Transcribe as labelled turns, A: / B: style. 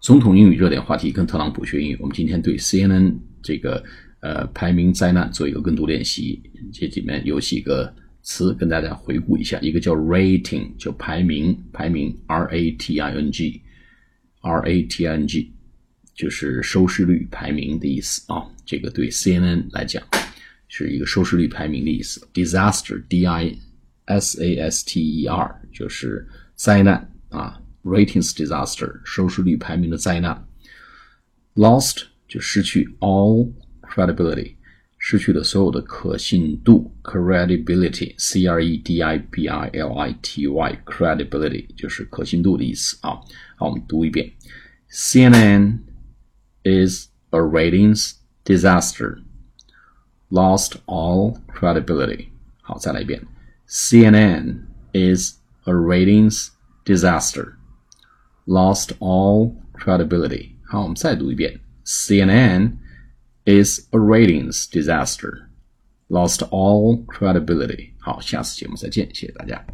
A: 总统英语热点话题跟特朗普学英语。我们今天对 CNN 这个呃排名灾难做一个跟读练习。这里面有几个词跟大家回顾一下，一个叫 rating，就排名，排名 R A T I N G，R A T I N G 就是收视率排名的意思啊。这个对 CNN 来讲是一个收视率排名的意思。Disaster，D I S A S T E R 就是灾难啊。Ratings disaster，收视率排名的灾难。Lost 就失去 all credibility，失去了所有的可信度。Credibility，C R E D I B I L I T Y，credibility 就是可信度的意思啊。好，我们读一遍。CNN is a ratings disaster. Lost all credibility. 好，再来一遍。CNN is a ratings disaster lost all credibility. 好，我们再读一遍。CNN is a ratings disaster. Lost all credibility. 好，下次节目再见，谢谢大家。